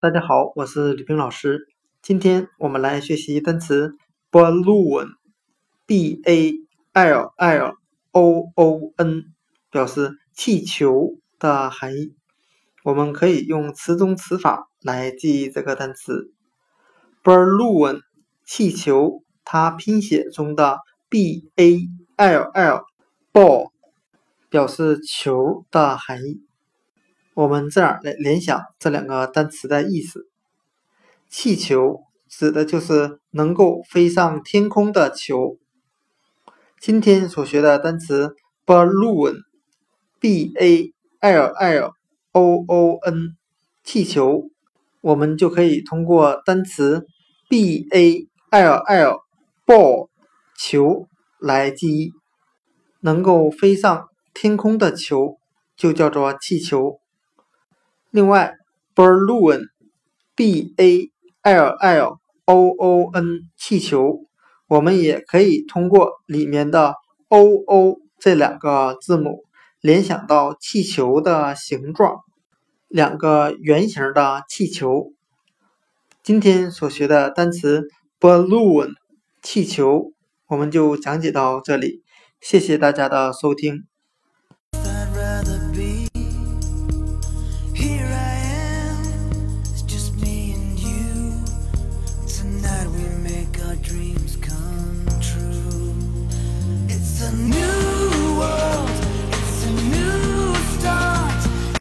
大家好，我是李冰老师。今天我们来学习单词 balloon，b a l l o o n，表示气球的含义。我们可以用词中词法来记忆这个单词 balloon，气球。它拼写中的 b a l l ball 表示球的含义。我们这样来联想这两个单词的意思：气球指的就是能够飞上天空的球。今天所学的单词 balloon，b a l l o o n，气球，我们就可以通过单词 b a l l ball 球来记忆。能够飞上天空的球就叫做气球。另外，balloon，b a l l o o n，气球，我们也可以通过里面的 o o 这两个字母联想到气球的形状，两个圆形的气球。今天所学的单词 balloon，气球，我们就讲解到这里，谢谢大家的收听。dreams come